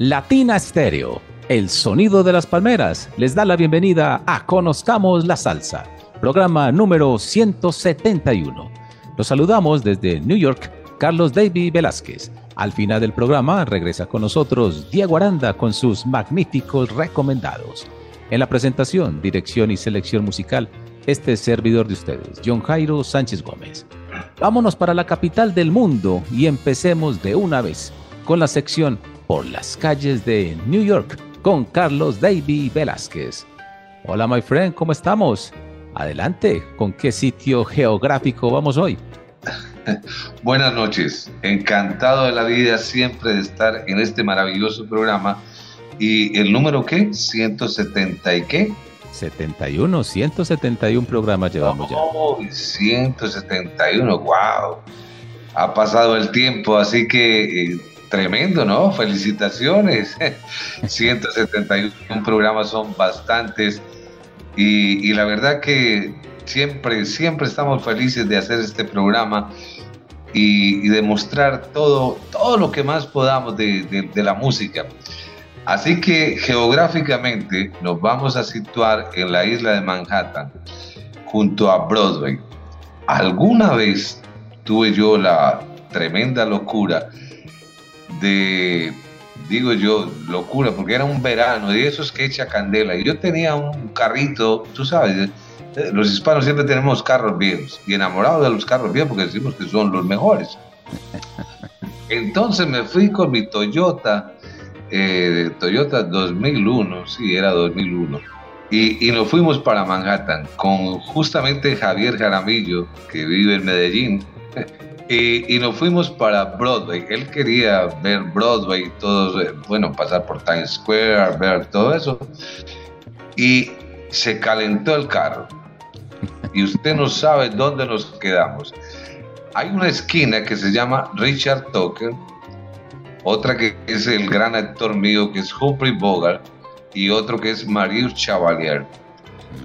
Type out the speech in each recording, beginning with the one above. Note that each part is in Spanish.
Latina Stereo, el sonido de las palmeras, les da la bienvenida a Conozcamos la Salsa, programa número 171. Los saludamos desde New York, Carlos David Velázquez. Al final del programa regresa con nosotros Diego Aranda con sus magníficos recomendados. En la presentación, dirección y selección musical, este servidor de ustedes, John Jairo Sánchez Gómez. Vámonos para la capital del mundo y empecemos de una vez con la sección Por las calles de New York con Carlos Davy Velázquez. Hola, my friend, ¿cómo estamos? Adelante, ¿con qué sitio geográfico vamos hoy? Buenas noches, encantado de la vida siempre de estar en este maravilloso programa. ¿Y el número qué? 170 y qué? 71, 171 programas llevamos oh, ya. 171, wow. Ha pasado el tiempo, así que eh, tremendo, ¿no? Felicitaciones. 171 programas son bastantes y, la verdad que siempre, siempre estamos felices de hacer este programa y, demostrar todo, todo lo que más podamos de, la música. Así que geográficamente nos vamos a situar en la isla de Manhattan, junto a Broadway. Alguna vez tuve yo la tremenda locura de, digo yo, locura, porque era un verano, y eso es que echa candela. Y yo tenía un carrito, tú sabes, eh, los hispanos siempre tenemos carros viejos y enamorados de los carros viejos porque decimos que son los mejores. Entonces me fui con mi Toyota, eh, Toyota 2001, sí, era 2001, y, y, nos fuimos para Manhattan con justamente Javier Jaramillo, que vive en Medellín, y, y, nos fuimos para Broadway. Él quería ver Broadway, todos, eh, bueno, pasar por Times Square, ver todo eso, y se calentó el carro y usted no sabe dónde nos quedamos. Hay una esquina que se llama Richard Tucker, otra que es el gran actor mío que es Humphrey Bogart y otro que es Marius Chevalier.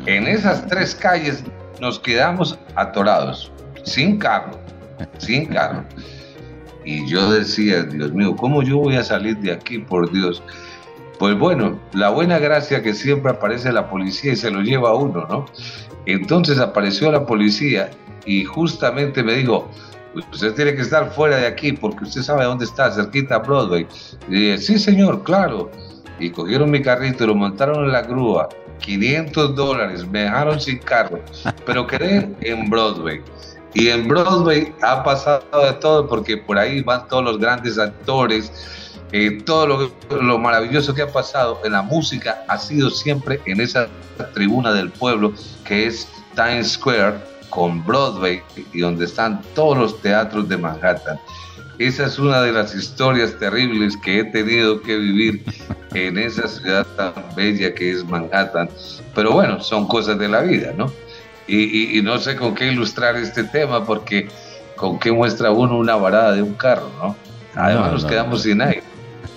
En esas tres calles nos quedamos atorados, sin carro, sin carro. Y yo decía, Dios mío, ¿cómo yo voy a salir de aquí, por Dios? Pues bueno, la buena gracia que siempre aparece la policía y se lo lleva a uno, ¿no? Entonces apareció la policía y justamente me dijo, usted tiene que estar fuera de aquí porque usted sabe dónde está, cerquita a Broadway. Y dije, sí señor, claro. Y cogieron mi carrito y lo montaron en la grúa. 500 dólares, me dejaron sin carro, pero quedé en Broadway. Y en Broadway ha pasado de todo porque por ahí van todos los grandes actores. Eh, todo lo, lo, maravilloso que ha pasado en la música ha sido siempre en esa tribuna del pueblo que es Times Square con Broadway y donde están todos los teatros de Manhattan. Esa es una de las historias terribles que he tenido que vivir en esa ciudad tan bella que es Manhattan. Pero bueno, son cosas de la vida, ¿no? Y, no sé con qué ilustrar este tema porque con qué muestra uno una varada de un carro, ¿no? Además nos quedamos sin aire.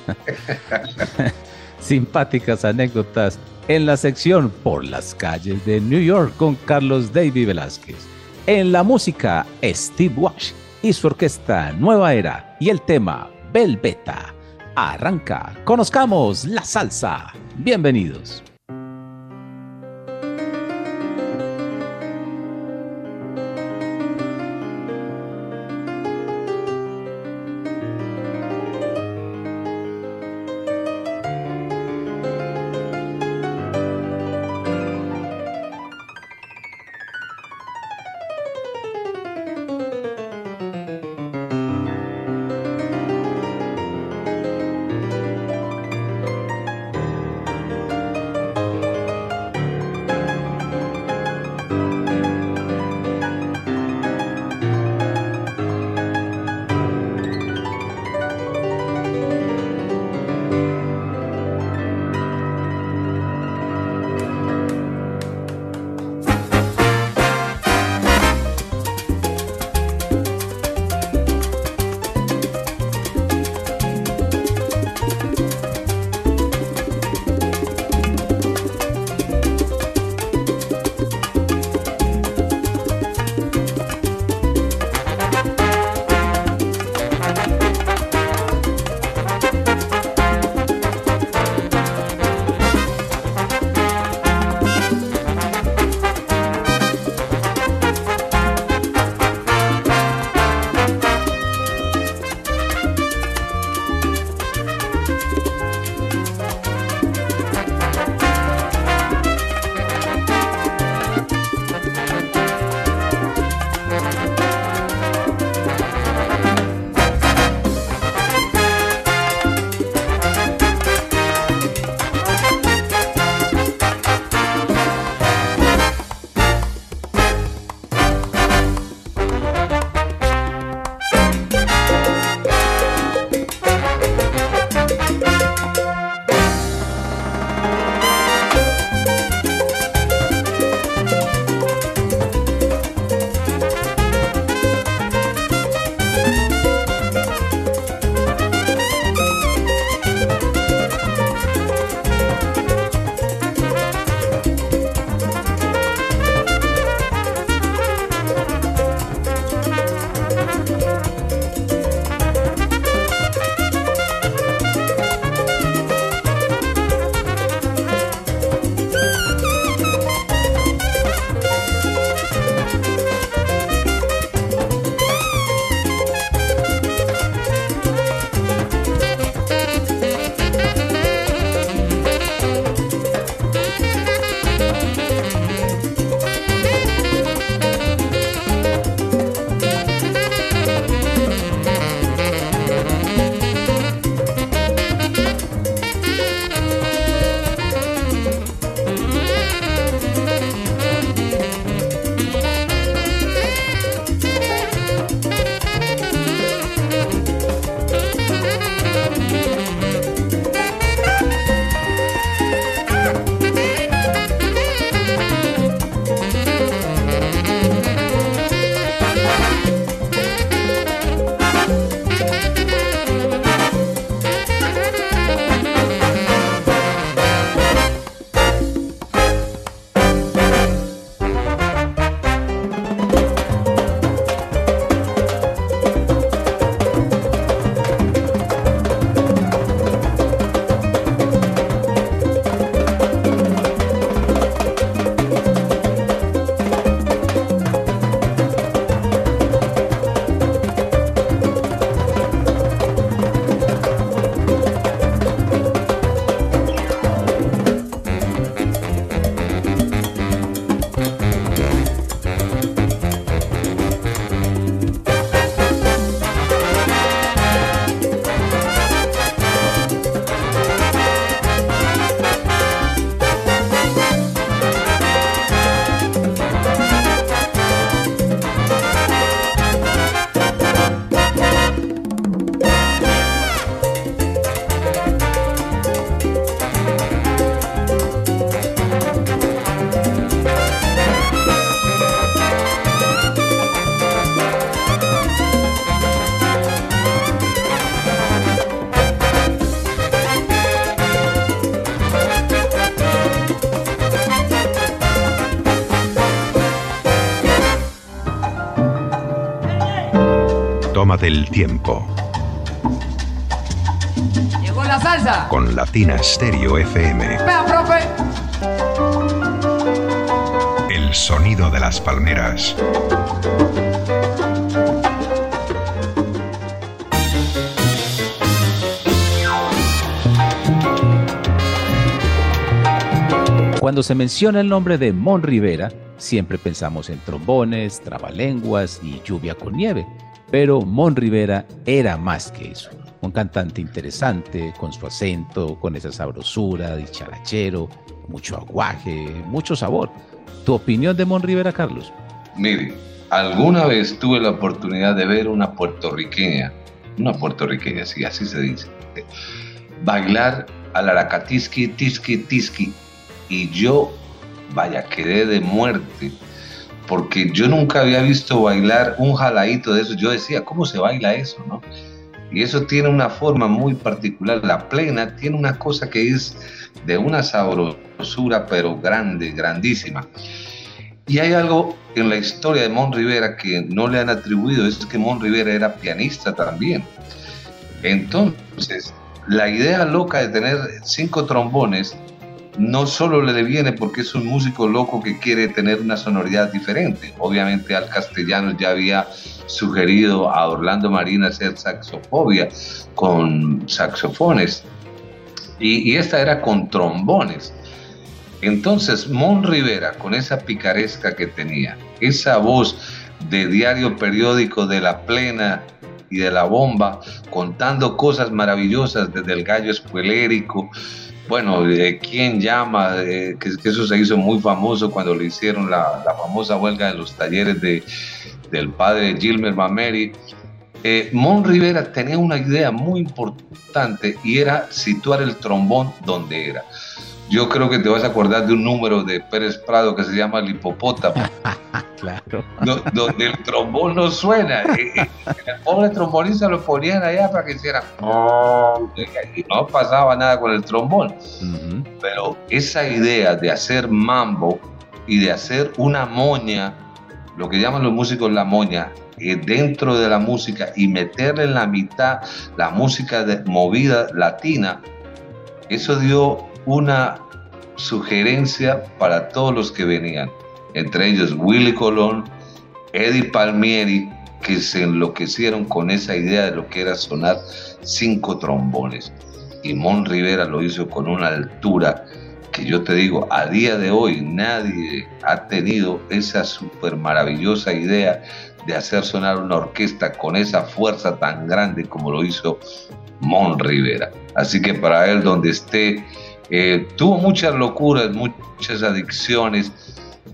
Simpáticas anécdotas en la sección Por las calles de New York con Carlos David Velázquez. En la música, Steve Wash y su orquesta Nueva Era y el tema Belveta. Arranca, conozcamos la salsa. Bienvenidos. Tiempo. Llegó la salsa. Con Latina Stereo FM. Vea, profe. El sonido de las palmeras. Cuando se menciona el nombre de Mon Rivera, siempre pensamos en trombones, trabalenguas y lluvia con nieve. Pero Mon Rivera era más que eso. Un cantante interesante, con su acento, con esa sabrosura, dicharachero, mucho aguaje, mucho sabor. ¿Tu opinión de Mon Rivera, Carlos? Mire, alguna vez tuve la oportunidad de ver una puertorriqueña, una puertorriqueña, sí, así se dice, bailar al aracatiski, tiski, tiski y yo, vaya, quedé de muerte, porque yo nunca había visto bailar un jaladito de eso. Yo decía, ¿cómo se baila eso? No? Y eso tiene una forma muy particular. La plena tiene una cosa que es de una sabrosura, pero grande, grandísima. Y hay algo en la historia de Mon Rivera que no le han atribuido, es que Mon Rivera era pianista también. Entonces, la idea loca de tener cinco trombones no solo le viene porque es un músico loco que quiere tener una sonoridad diferente. Obviamente al castellano ya había sugerido a Orlando Marina hacer saxofobia con saxofones y, y esta era con trombones. Entonces Mon Rivera, con esa picaresca que tenía, esa voz de diario periódico de la plena y de la bomba, contando cosas maravillosas desde el gallo espuelérico, bueno, ¿quién llama? que, eso se hizo muy famoso cuando le hicieron la, famosa huelga en los talleres de, del padre Gilmer Mameri. Eh, Mon Rivera tenía una idea muy importante y era situar el trombón donde era. Yo creo que te vas a acordar de un número de Pérez Prado que se llama el hipopótamo. claro. donde el trombón no suena. Eh, eh, el pobre trombonista lo ponían allá para que hiciera. Y no pasaba nada con el trombón. Pero esa idea de hacer mambo y de hacer una moña, lo que llaman los músicos la moña, eh, dentro de la música y meterle en la mitad la música de movida latina, eso dio una sugerencia para todos los que venían, entre ellos Willy Colón, Eddie Palmieri, que se enloquecieron con esa idea de lo que era sonar cinco trombones. Y Mon Rivera lo hizo con una altura que yo te digo, a día de hoy nadie ha tenido esa súper maravillosa idea de hacer sonar una orquesta con esa fuerza tan grande como lo hizo Mon Rivera. Así que para él donde esté, eh, tuvo muchas locuras, muchas adicciones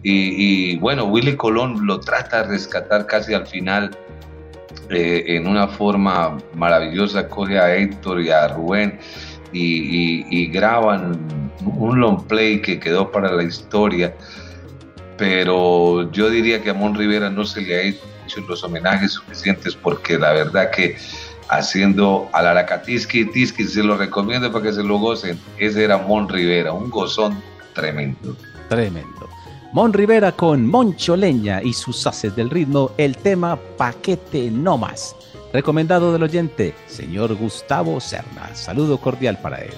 y, bueno, Willy Colón lo trata de rescatar casi al final eh, en una forma maravillosa, coge a Héctor y a Rubén y, graban un long play que quedó para la historia, pero yo diría que a Mon Rivera no se le ha hecho los homenajes suficientes porque la verdad que haciendo al Aracatiski Tiski, se lo recomiendo para que se lo gocen. Ese era Mon Rivera, un gozón tremendo. Tremendo. Mon Rivera con Moncho Leña y sus haces del ritmo, el tema Paquete No Más. Recomendado del oyente, señor Gustavo Serna. Saludo cordial para él.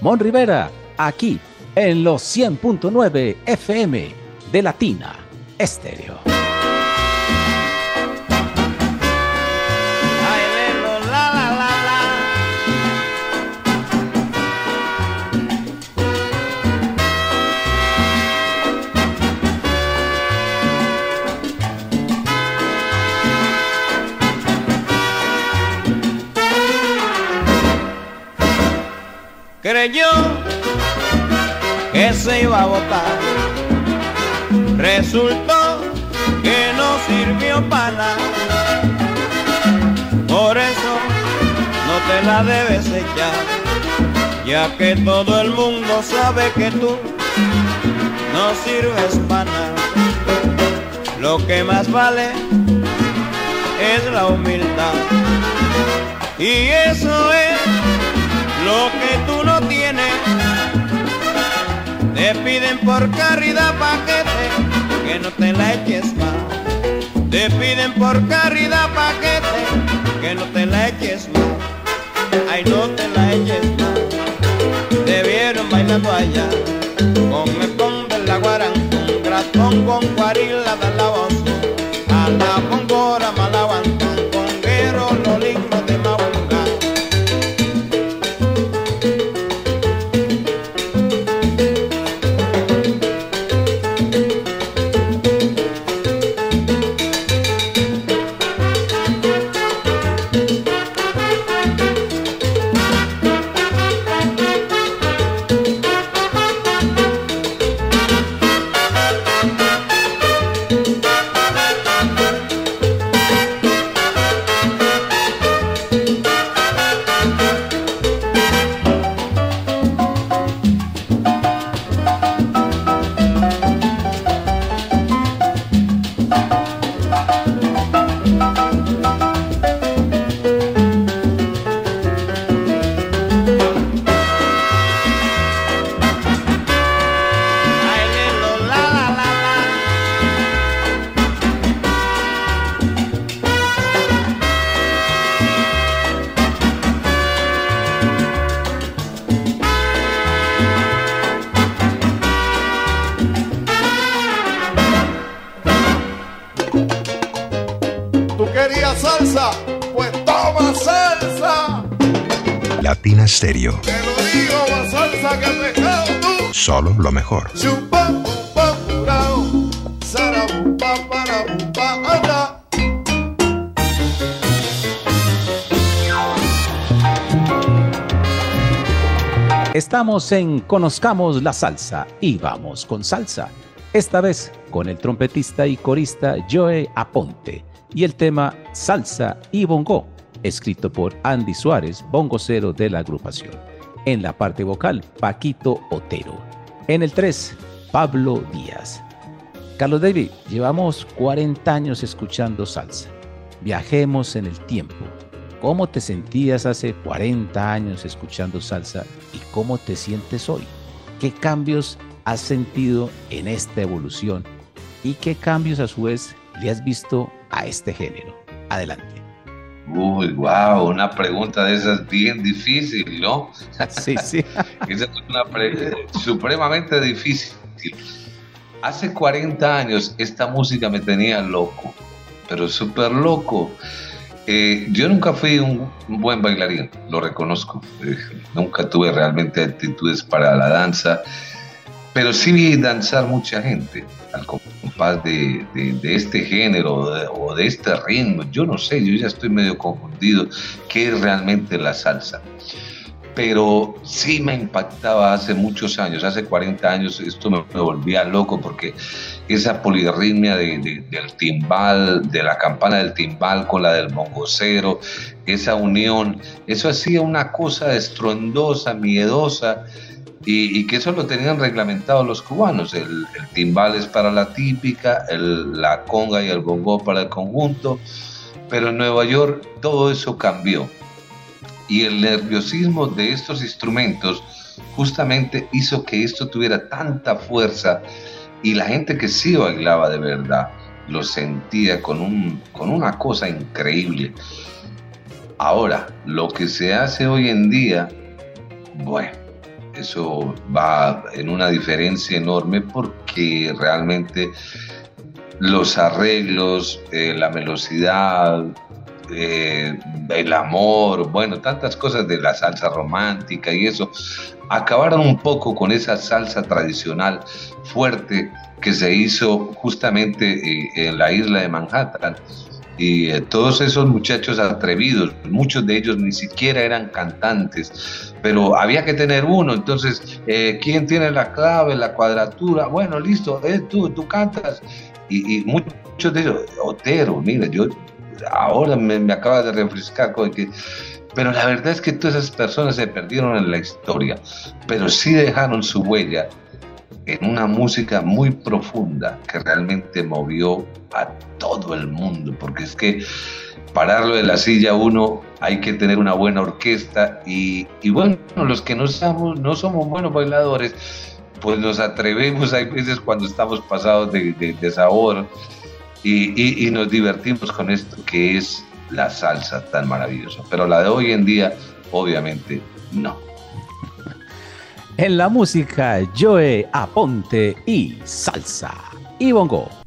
Mon Rivera, aquí en los 100.9 FM de Latina Estéreo. Creyó que se iba a votar. Resultó que no sirvió para. Por eso no te la debes echar, ya que todo el mundo sabe que tú no sirves para. Lo que más vale es la humildad. Y eso es lo que tú no. Te piden por caridad paquete que no te la eches más. Te piden por caridad paquete que no te la eches más, ay no te la eches más. Te vieron bailando allá, con el con de la guarangón, gratón con guarila Estamos en Conozcamos la Salsa y vamos con salsa. Esta vez con el trompetista y corista Joe Aponte y el tema Salsa y Bongo, escrito por Andy Suárez, bongocero de la agrupación. En la parte vocal, Paquito Otero. En el 3, Pablo Díaz. Carlos David, llevamos 40 años escuchando salsa. Viajemos en el tiempo. ¿Cómo te sentías hace 40 años escuchando salsa y cómo te sientes hoy? ¿Qué cambios has sentido en esta evolución y qué cambios a su vez le has visto a este género? Adelante. Uy, wow, una pregunta de esas bien difícil, ¿no? Sí, sí. Esa es una pregunta supremamente difícil. Hace 40 años esta música me tenía loco, pero súper loco. Eh, yo nunca fui un, buen bailarín, lo reconozco. Eh, nunca tuve realmente actitudes para la danza, pero sí vi danzar mucha gente al compás de, de- este género o de este ritmo. Yo no sé, yo ya estoy medio confundido qué es realmente la salsa. Pero sí me impactaba hace muchos años, hace 40 años, esto me volvía loco porque esa polirritmia de- de- del timbal, de la campana del timbal con la del mongocero, esa unión, eso hacía una cosa estruendosa, miedosa, y, que eso lo tenían reglamentado los cubanos. El, timbal es para la típica, la conga y el bongo para el conjunto, pero en Nueva York todo eso cambió. Y el nerviosismo de estos instrumentos justamente hizo que esto tuviera tanta fuerza y la gente que sí bailaba de verdad lo sentía con, un, con una cosa increíble. Ahora, lo que se hace hoy en día, bueno, eso va en una diferencia enorme porque realmente los arreglos, eh, la velocidad, eh, el amor, bueno, tantas cosas de la salsa romántica y eso, acabaron un poco con esa salsa tradicional fuerte que se hizo justamente eh, en la isla de Manhattan. Y eh, todos esos muchachos atrevidos, muchos de ellos ni siquiera eran cantantes, pero había que tener uno. Entonces, eh, ¿quién tiene la clave, la cuadratura? Bueno, listo, eh, tú, tú cantas. Y, y muchos de ellos, Otero, mira, yo ahora me, me acaba de refrescar que pero la verdad es que todas esas personas se perdieron en la historia, pero sí dejaron su huella en una música muy profunda que realmente movió a todo el mundo, porque es que pararlo de la silla uno hay que tener una buena orquesta y, y bueno, los que no somos, no somos buenos bailadores, pues nos atrevemos, hay veces cuando estamos pasados de, de, de sabor y, nos divertimos con esto que es la salsa tan maravillosa. Pero la de hoy en día, obviamente, no. En la música, Joe Aponte y salsa. Y bongo.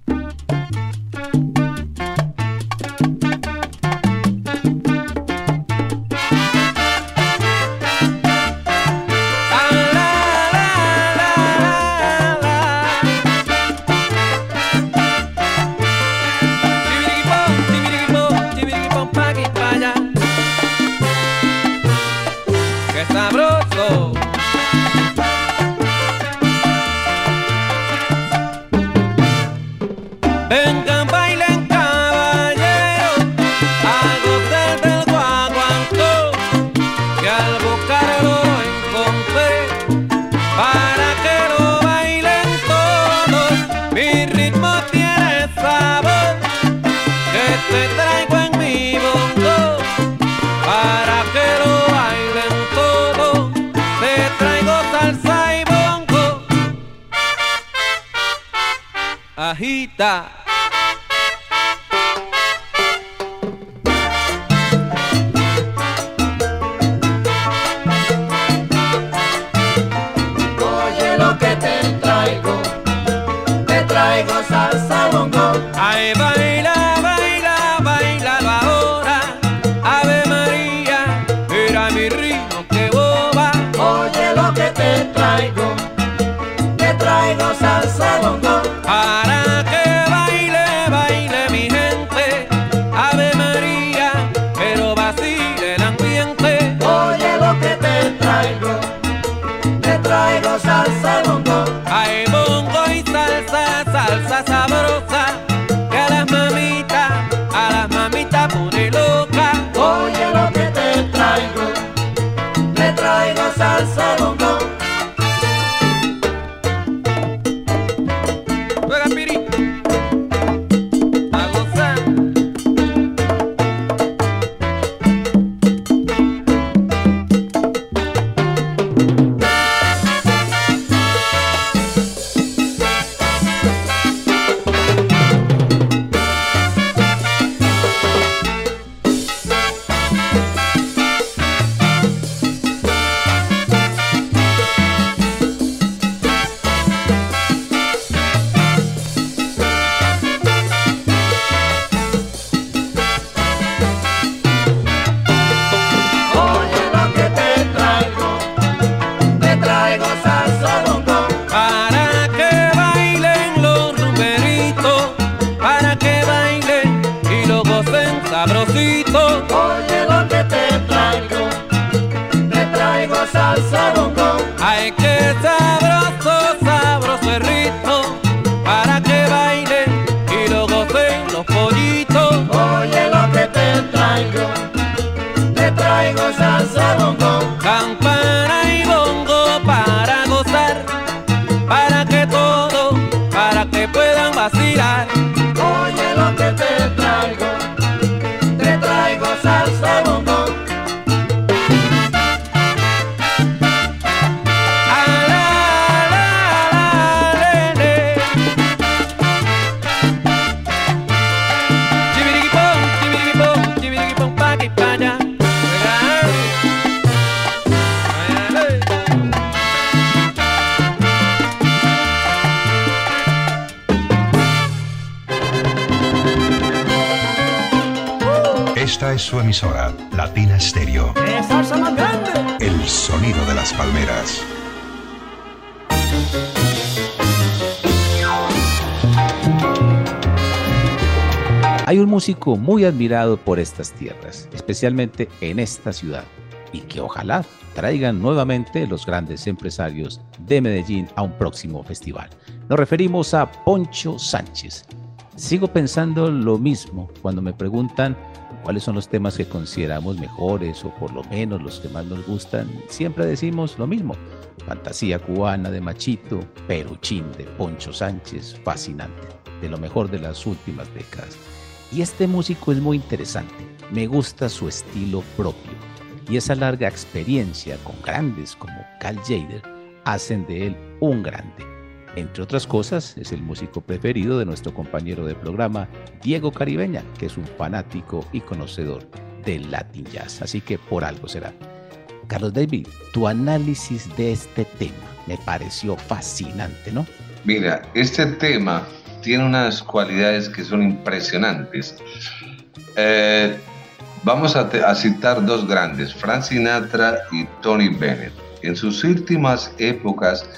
Su emisora, Latina Stereo. El sonido de las palmeras. Hay un músico muy admirado por estas tierras, especialmente en esta ciudad, y que ojalá traigan nuevamente los grandes empresarios de Medellín a un próximo festival. Nos referimos a Poncho Sánchez. Sigo pensando lo mismo cuando me preguntan cuáles son los temas que consideramos mejores o por lo menos los que más nos gustan. Siempre decimos lo mismo. Fantasía cubana de Machito, Peruchín de Poncho Sánchez, fascinante, de lo mejor de las últimas décadas. Y este músico es muy interesante, me gusta su estilo propio y esa larga experiencia con grandes como Cal Jader hacen de él un grande. Entre otras cosas, es el músico preferido de nuestro compañero de programa, Diego Caribeña, que es un fanático y conocedor del Latin Jazz. Así que por algo será. Carlos David, tu análisis de este tema me pareció fascinante, ¿no? Mira, este tema tiene unas cualidades que son impresionantes. Eh, vamos a, a citar dos grandes, Frank Sinatra y Tony Bennett. En sus últimas épocas,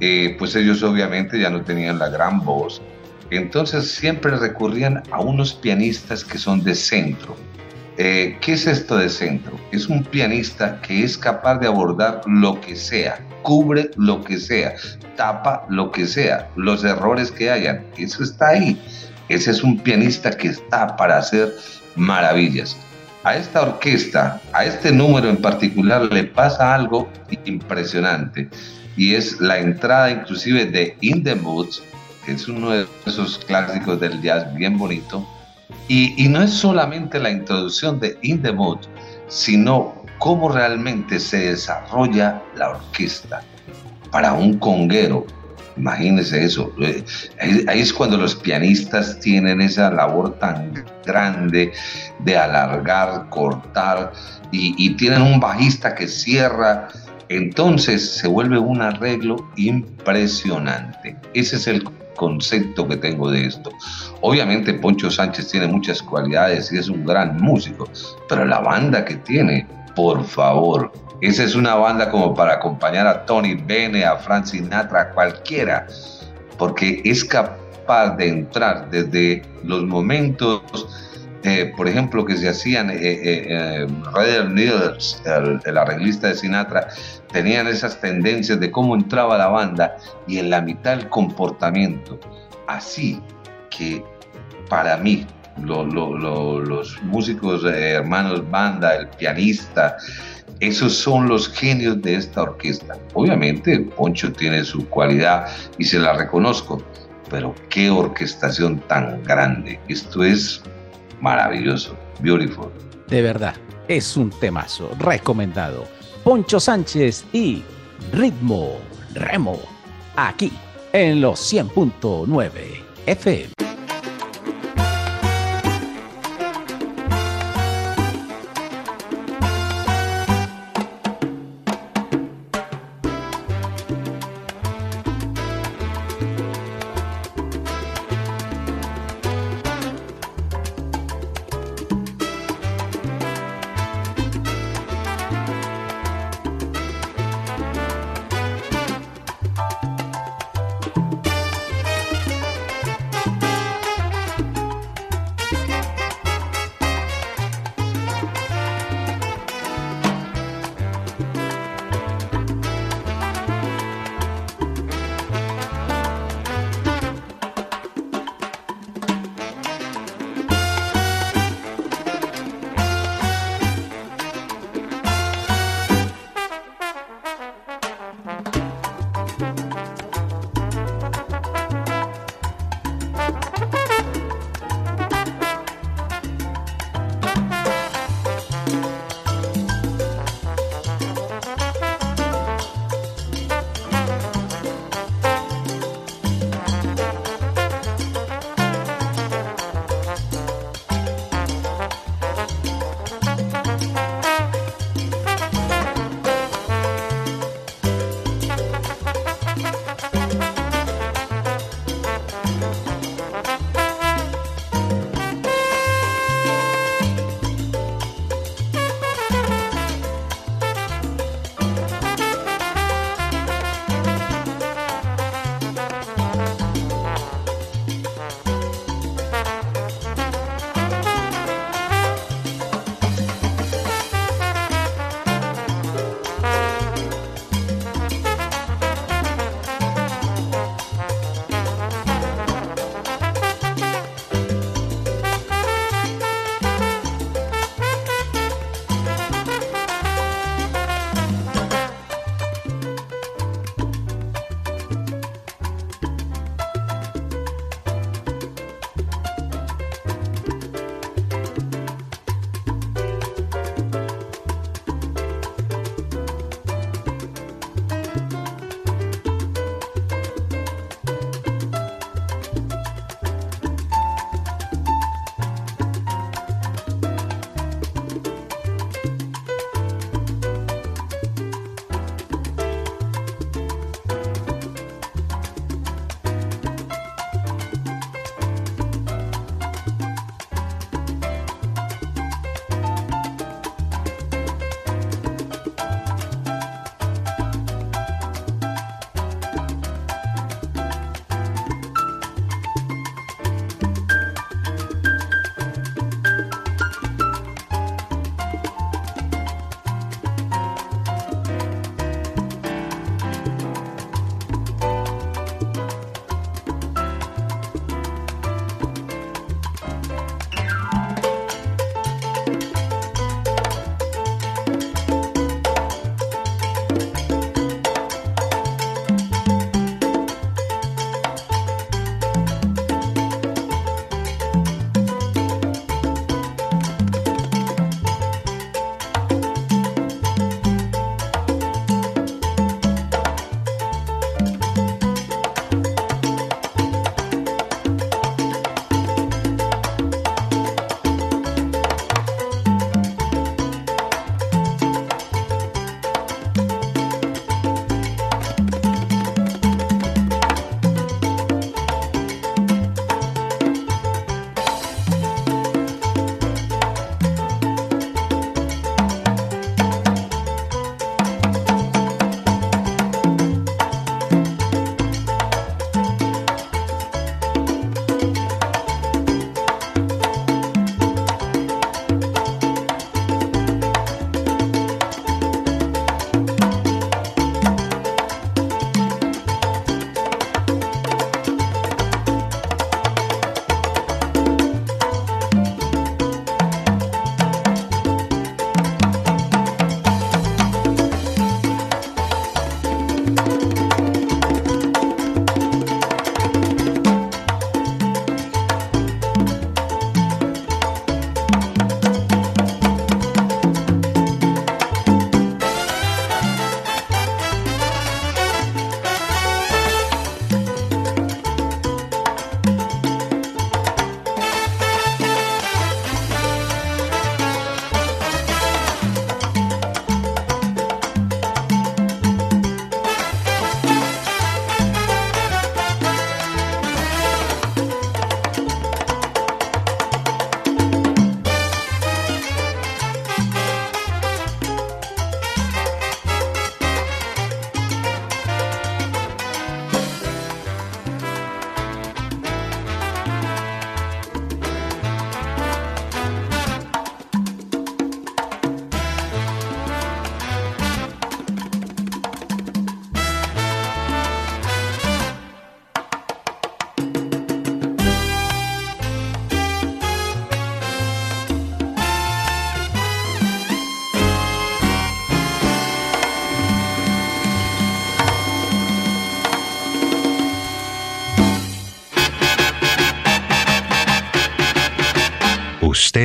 eh, pues ellos obviamente ya no tenían la gran voz, entonces siempre recurrían a unos pianistas que son de centro. Eh, ¿Qué es esto de centro? Es un pianista que es capaz de abordar lo que sea, cubre lo que sea, tapa lo que sea, los errores que hayan. Eso está ahí. Ese es un pianista que está para hacer maravillas. A esta orquesta, a este número en particular, le pasa algo impresionante y es la entrada inclusive de In the Mood, que es uno de esos clásicos del jazz bien bonito. Y, y no es solamente la introducción de In the Mood, sino cómo realmente se desarrolla la orquesta para un conguero. Imagínense eso. Eh, Ahí, es cuando los pianistas tienen esa labor tan grande de alargar, cortar, y tienen un bajista que cierra. Entonces se vuelve un arreglo impresionante. Ese es el concepto que tengo de esto. Obviamente Poncho Sánchez tiene muchas cualidades y es un gran músico, pero la banda que tiene, por favor, esa es una banda como para acompañar a Tony Bennett, a Frank Sinatra, a cualquiera, porque es capaz de entrar desde los momentos, eh, por ejemplo, que se hacían, eh, Roger Needles, el, el arreglista de Sinatra, tenían esas tendencias de cómo entraba la banda y en la mitad el comportamiento. Así que para mí, lo- lo- lo- los músicos eh, hermanos banda, el pianista, esos son los genios de esta orquesta. Obviamente, Poncho tiene su cualidad y se la reconozco, pero qué orquestación tan grande. Esto es maravilloso, beautiful. De verdad, es un temazo recomendado. Poncho Sánchez y Ritmo Remo, aquí en los 100.9 FM.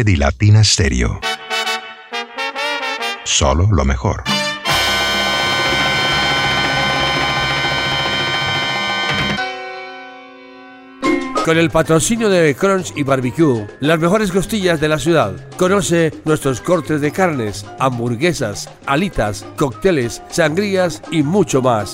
Usted y Latina Stereo. Solo lo mejor. Con el patrocinio de Crunch y Barbecue, las mejores costillas de la ciudad. Conoce nuestros cortes de carnes, hamburguesas, alitas, cócteles, sangrías y mucho más.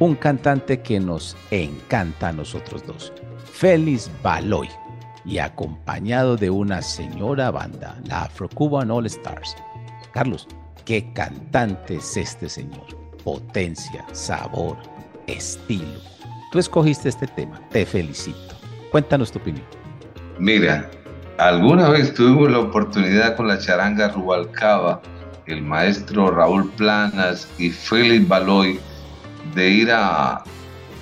Un cantante que nos encanta a nosotros dos, Félix Baloy, y acompañado de una señora banda, la Afro-Cuban All Stars. Carlos, ¿qué cantante es este señor? Potencia, sabor, estilo. Tú escogiste este tema, te felicito. Cuéntanos tu opinión. Mira, alguna vez tuvimos la oportunidad con la charanga Rubalcaba, el maestro Raúl Planas y Félix Baloy de ir a,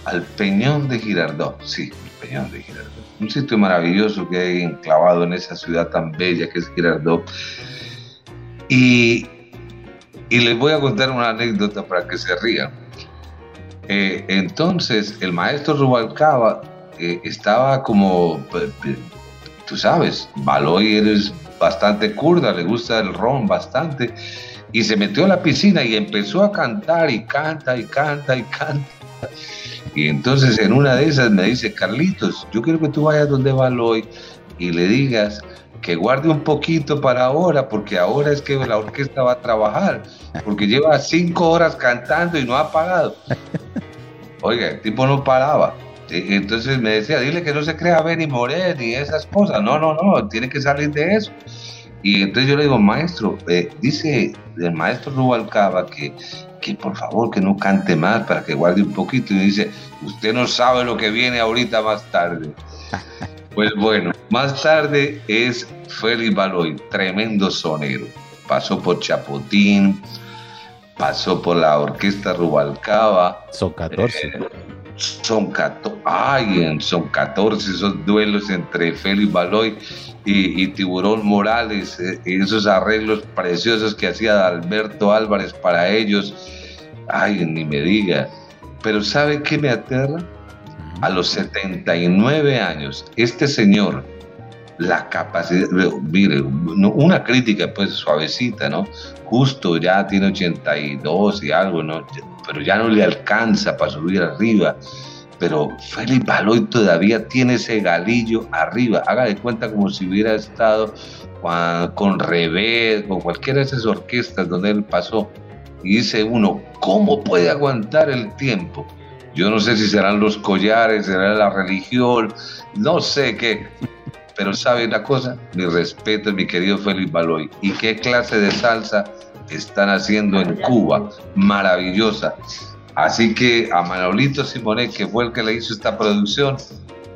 al Peñón de Girardot. Sí, el Peñón de Girardot. Un sitio maravilloso que hay enclavado en esa ciudad tan bella que es Girardot. Y, y les voy a contar una anécdota para que se rían. Eh, entonces, el maestro Rubalcaba eh, estaba como, p- p- tú sabes, Baloy eres bastante kurda, le gusta el ron bastante, y se metió a la piscina y empezó a cantar y canta y canta y canta. Y entonces en una de esas me dice, Carlitos, yo quiero que tú vayas donde Baloy y le digas que guarde un poquito para ahora, porque ahora es que la orquesta va a trabajar, porque lleva cinco horas cantando y no ha parado. Oiga, el tipo no paraba. E- Entonces me decía, dile que no se crea Benny Morel y esas cosas. No, no, no, tiene que salir de eso. Y entonces yo le digo, maestro, eh, dice el maestro Rubalcaba que, que por favor que no cante más para que guarde un poquito. Y dice, usted no sabe lo que viene ahorita más tarde. Pues bueno, más tarde es Félix Baloy, tremendo sonero. Pasó por Chapotín, pasó por la orquesta Rubalcaba. Son 14. Eh, son 14, ay, son 14 esos duelos entre Félix Baloy y, y Tiburón Morales, eh, esos arreglos preciosos que hacía Alberto Álvarez para ellos. Ay, ni me diga. Pero ¿sabe qué me aterra? A los 79 años, este señor, la capacidad, mire, una crítica pues suavecita, ¿no? Justo ya tiene 82 y algo, ¿no? Pero ya no le alcanza para subir arriba. Pero Félix Baloy todavía tiene ese galillo arriba. Haga de cuenta como si hubiera estado con Revés, con cualquiera de esas orquestas donde él pasó. Y dice uno, ¿cómo puede aguantar el tiempo? Yo no sé si serán los collares, será la religión, no sé qué. Pero sabe una cosa, mi respeto, mi querido Félix Baloy. ¿Y qué clase de salsa están haciendo en Cuba? Maravillosa. Así que a Manolito Simonet, que fue el que le hizo esta producción,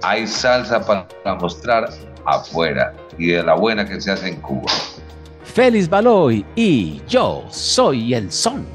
hay salsa para mostrar afuera y de la buena que se hace en Cuba. Félix Baloy y yo soy el son.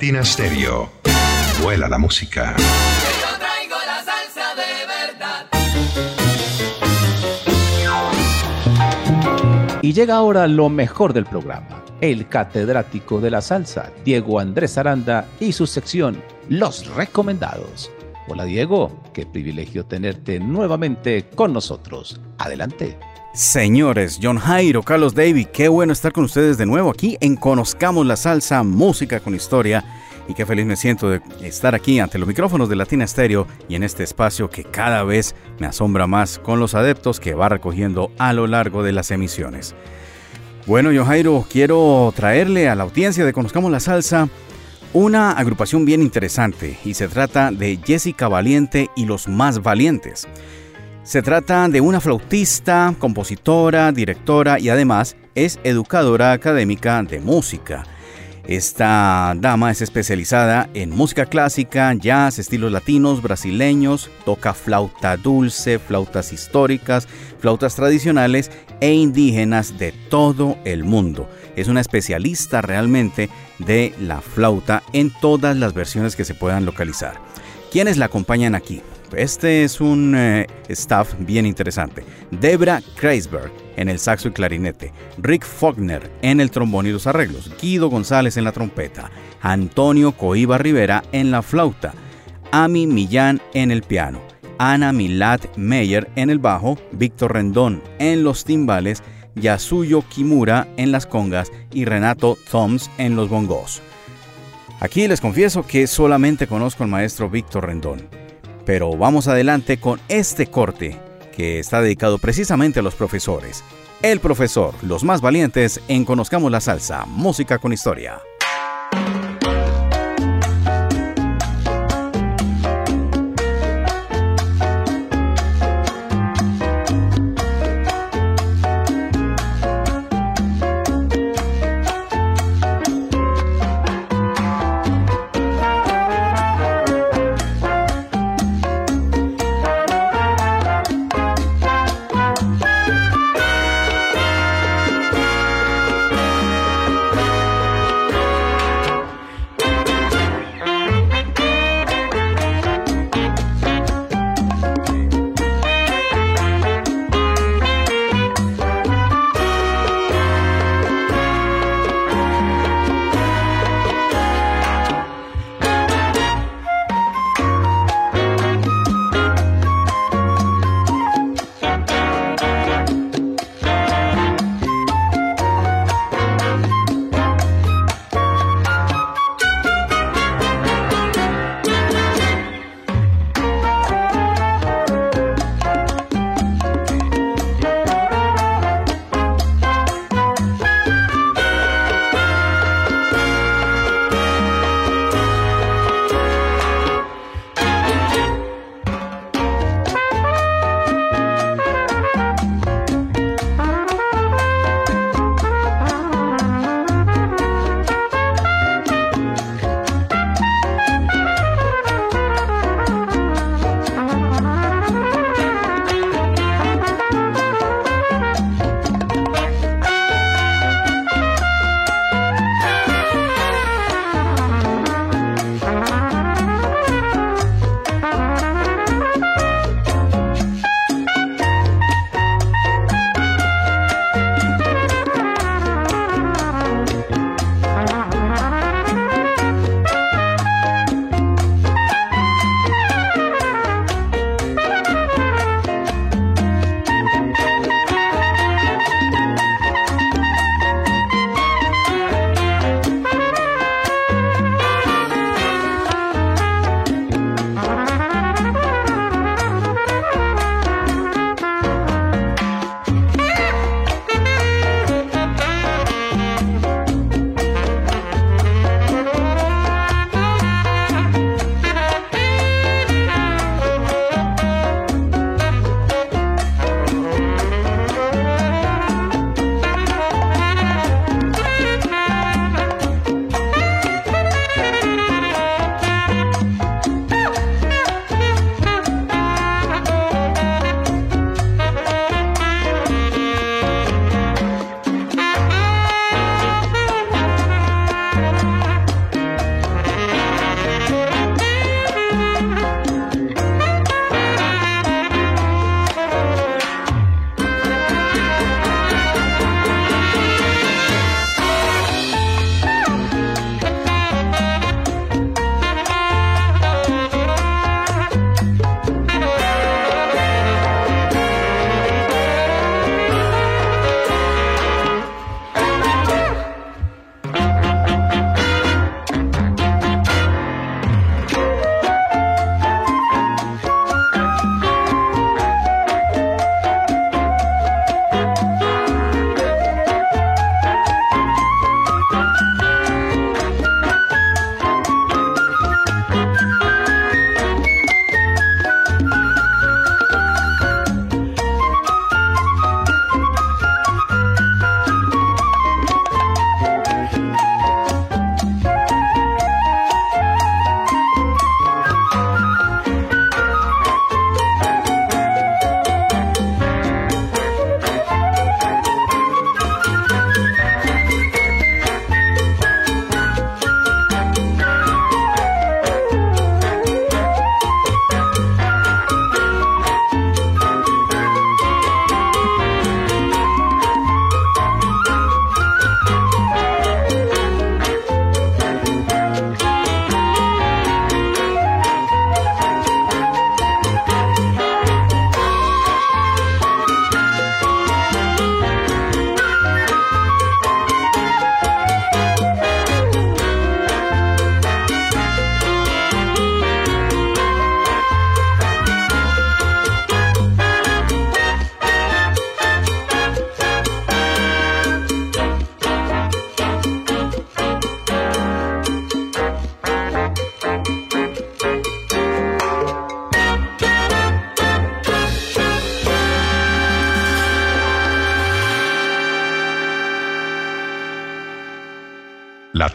Latina Stereo. Vuela la música. Yo traigo la salsa de verdad. Y llega ahora lo mejor del programa, el catedrático de la salsa, Diego Andrés Aranda, y su sección, Los Recomendados. Hola Diego, qué privilegio tenerte nuevamente con nosotros. Adelante. Señores, John Jairo, Carlos David, qué bueno estar con ustedes de nuevo aquí en Conozcamos la Salsa, Música con Historia. Y qué feliz me siento de estar aquí ante los micrófonos de Latina Stereo y en este espacio que cada vez me asombra más con los adeptos que va recogiendo a lo largo de las emisiones. Bueno, John Jairo, quiero traerle a la audiencia de Conozcamos la Salsa una agrupación bien interesante y se trata de Jessica Valiente y los más valientes. Se trata de una flautista, compositora, directora y además es educadora académica de música. Esta dama es especializada en música clásica, jazz, estilos latinos, brasileños, toca flauta dulce, flautas históricas, flautas tradicionales e indígenas de todo el mundo. Es una especialista realmente de la flauta en todas las versiones que se puedan localizar. ¿Quiénes la acompañan aquí? Este es un eh, staff bien interesante. Debra Kreisberg en el saxo y clarinete, Rick Faulkner en el trombón y los arreglos, Guido González en la trompeta, Antonio Coiba Rivera en la flauta, Ami Millán en el piano, Ana Milat Meyer en el bajo, Víctor Rendón en los timbales, Yasuyo Kimura en las congas. Y Renato Thoms en los bongos. Aquí les confieso que solamente conozco al maestro Víctor Rendón, pero vamos adelante con este corte que está dedicado precisamente a los profesores. El profesor, los más valientes en Conozcamos la Salsa, música con historia.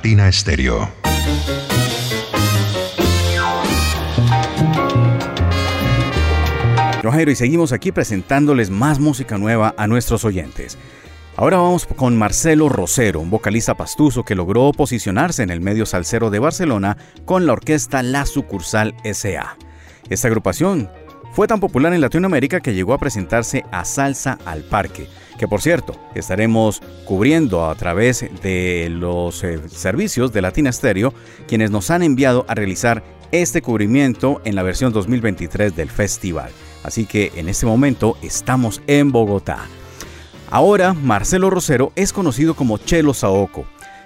Latina Estéreo. Jairo, y seguimos aquí presentándoles más música nueva a nuestros oyentes. Ahora vamos con Marcelo Rosero, un vocalista pastuso que logró posicionarse en el medio salsero de Barcelona con la orquesta La Sucursal SA. Esta agrupación fue tan popular en Latinoamérica que llegó a presentarse a Salsa al Parque, que por cierto estaremos cubriendo a través de los eh, servicios de Latina Stereo, quienes nos han enviado a realizar este cubrimiento en la versión 2023 del festival. Así que en este momento estamos en Bogotá. Ahora, Marcelo Rosero es conocido como Chelo Saoco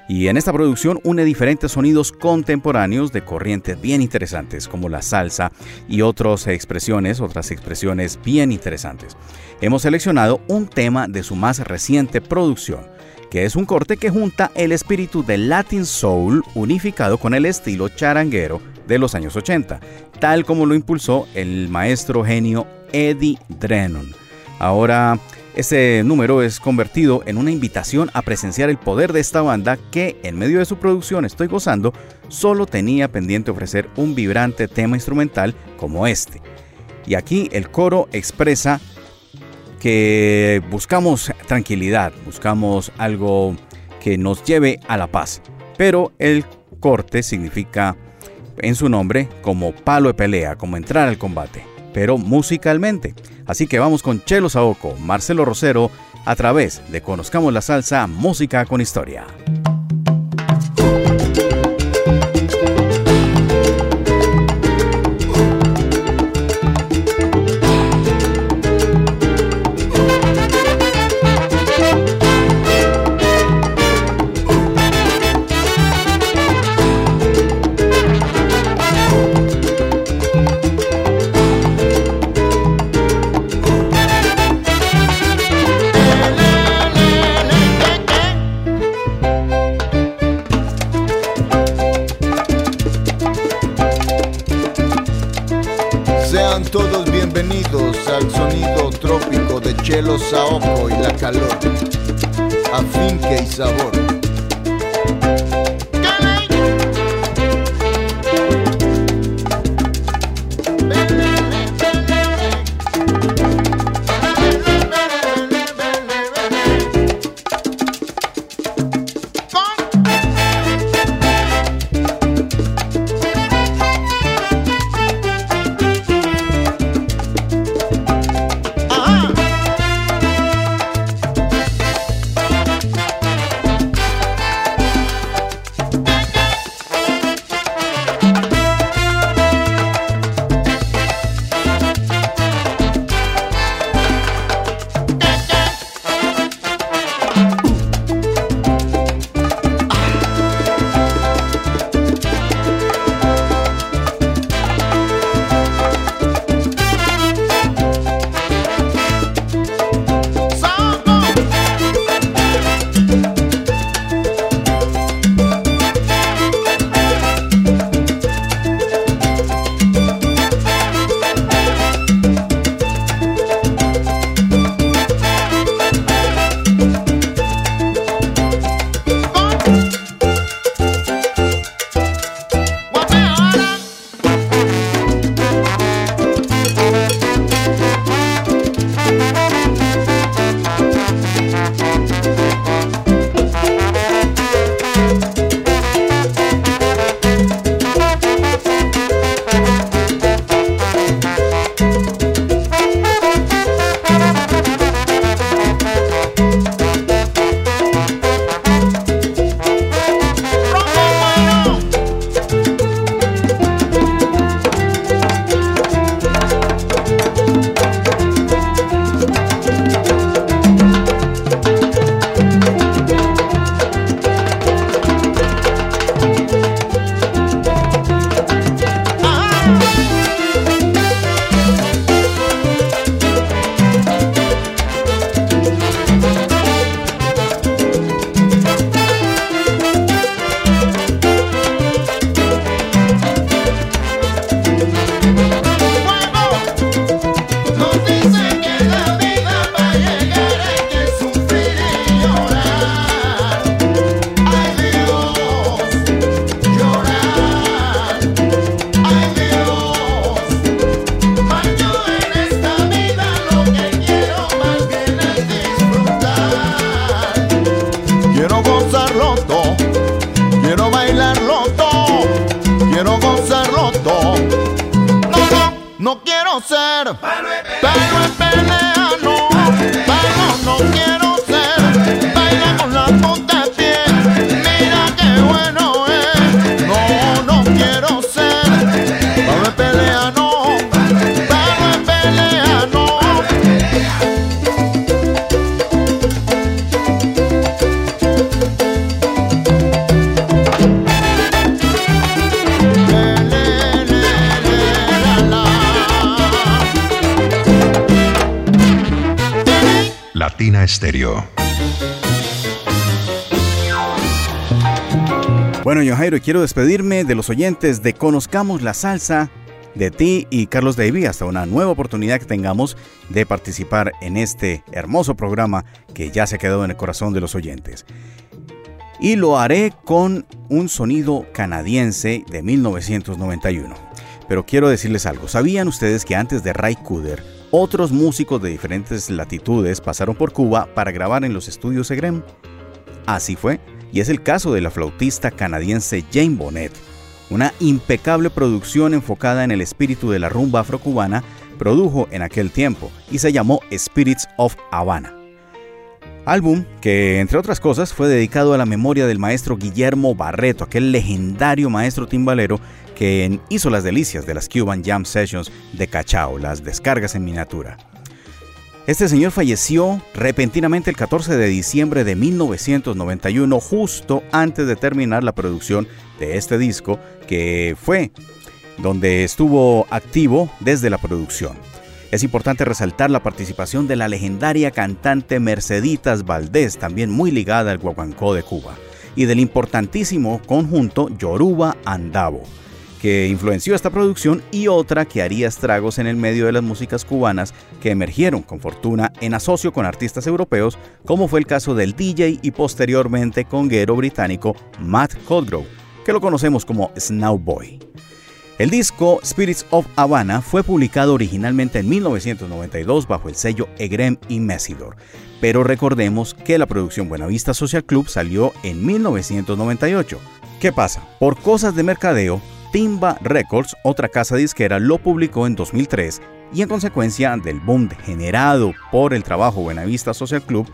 y en esta producción une diferentes sonidos contemporáneos de corrientes bien interesantes como la salsa y otras expresiones, otras expresiones bien interesantes. Hemos seleccionado un tema de su más reciente producción, que es un corte que junta el espíritu del Latin Soul unificado con el estilo charanguero de los años 80, tal como lo impulsó el maestro genio Eddie Drennan. Ahora este número es convertido en una invitación a presenciar el poder de esta banda que, en medio de su producción Estoy Gozando, solo tenía pendiente ofrecer un vibrante tema instrumental como este. Y aquí el coro expresa que buscamos tranquilidad, buscamos algo que nos lleve a la paz. Pero el corte significa en su nombre como palo de pelea, como entrar al combate, pero musicalmente. Así que vamos con Chelo Saoco, Marcelo Rosero, a través de Conozcamos la Salsa, Música con Historia. Jairo, quiero despedirme de los oyentes de Conozcamos la Salsa, de ti y Carlos Davy, hasta una nueva oportunidad que tengamos de participar en este hermoso programa que ya se quedó en el corazón de los oyentes. Y lo haré con un sonido canadiense de 1991. Pero quiero decirles algo, ¿sabían ustedes que antes de Ray Cooder, otros músicos de diferentes latitudes pasaron por Cuba para grabar en los estudios EGREM? Así fue, y es el caso de la flautista canadiense Jane Bonnet. Una impecable producción enfocada en el espíritu de la rumba afrocubana produjo en aquel tiempo y se llamó Spirits of Havana. Álbum que, entre otras cosas, fue dedicado a la memoria del maestro Guillermo Barreto, aquel legendario maestro timbalero que hizo las delicias de las Cuban Jam Sessions de Cachao, las descargas en miniatura. Este señor falleció repentinamente el 14 de diciembre de 1991, justo antes de terminar la producción de este disco, que fue donde estuvo activo desde la producción. Es importante resaltar la participación de la legendaria cantante Merceditas Valdés, también muy ligada al guaguancó de Cuba, y del importantísimo conjunto Yoruba Andavo, que influenció esta producción y otra que haría estragos en el medio de las músicas cubanas que emergieron con fortuna en asocio con artistas europeos, como fue el caso del DJ y posteriormente conguero británico Matt Colgrove, que lo conocemos como Snowboy. El disco Spirits of Havana fue publicado originalmente en 1992 bajo el sello Egrem y Messidor, pero recordemos que la producción Buenavista Social Club salió en 1998. ¿Qué pasa? Por cosas de mercadeo, Timba Records, otra casa disquera, lo publicó en 2003 y en consecuencia del boom generado por el trabajo Buenavista Social Club,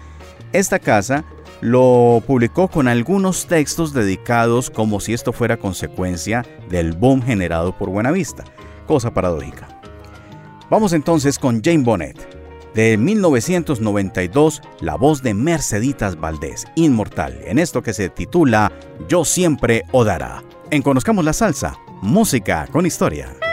esta casa lo publicó con algunos textos dedicados como si esto fuera consecuencia del boom generado por Buenavista, cosa paradójica. Vamos entonces con Jane Bonnet. De 1992, la voz de Merceditas Valdés, inmortal, en esto que se titula Yo siempre odará. En Conozcamos la Salsa, música con historia.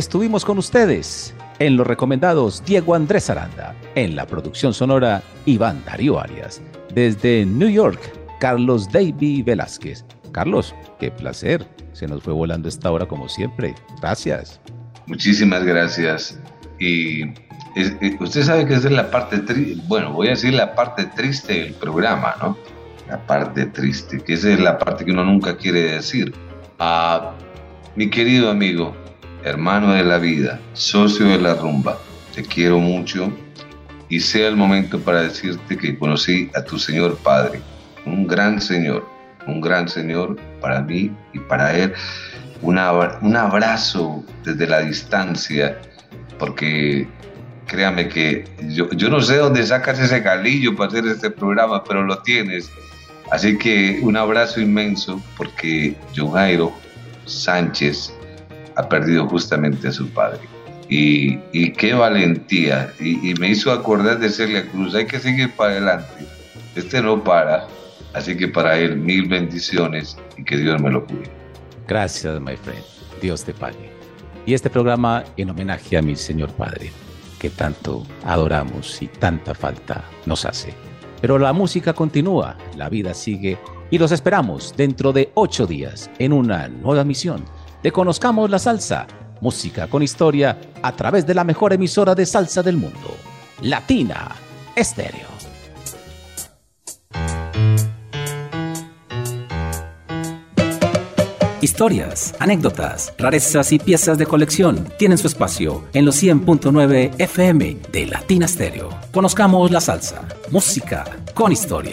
Estuvimos con ustedes en los recomendados Diego Andrés Aranda, en la producción sonora Iván Darío Arias, desde New York, Carlos David Velázquez. Carlos, qué placer, se nos fue volando esta hora como siempre. Gracias. Muchísimas gracias. Y usted sabe que esa es la parte triste, bueno, voy a decir la parte triste del programa, ¿no? La parte triste, que esa es la parte que uno nunca quiere decir. A mi querido amigo, hermano de la vida, socio de la rumba, te quiero mucho y sea el momento para decirte que conocí a tu señor padre, un gran señor, un gran señor para mí y para él. Un abra- un abrazo desde la distancia, porque créame que yo, yo no sé dónde sacas ese galillo para hacer este programa, pero lo tienes. Así que un abrazo inmenso, porque John Jairo Sánchez ha perdido justamente a su padre. Y, y qué valentía. Y, y me hizo acordar de Celia Cruz. Hay que seguir para adelante. Este no para. Así que para él, mil bendiciones y que Dios me lo cuide. Gracias, my friend. Dios te pague. Y este programa en homenaje a mi Señor Padre, que tanto adoramos y tanta falta nos hace. Pero la música continúa, la vida sigue y los esperamos dentro de ocho días en una nueva misión de Conozcamos la Salsa, música con historia a través de la mejor emisora de salsa del mundo, Latina Estéreo. Historias, anécdotas, rarezas y piezas de colección tienen su espacio en los 100.9 FM de Latina Stereo. Conozcamos la salsa, música con historia.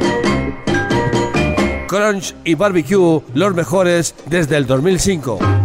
Crunch y Barbecue, los mejores desde el 2005.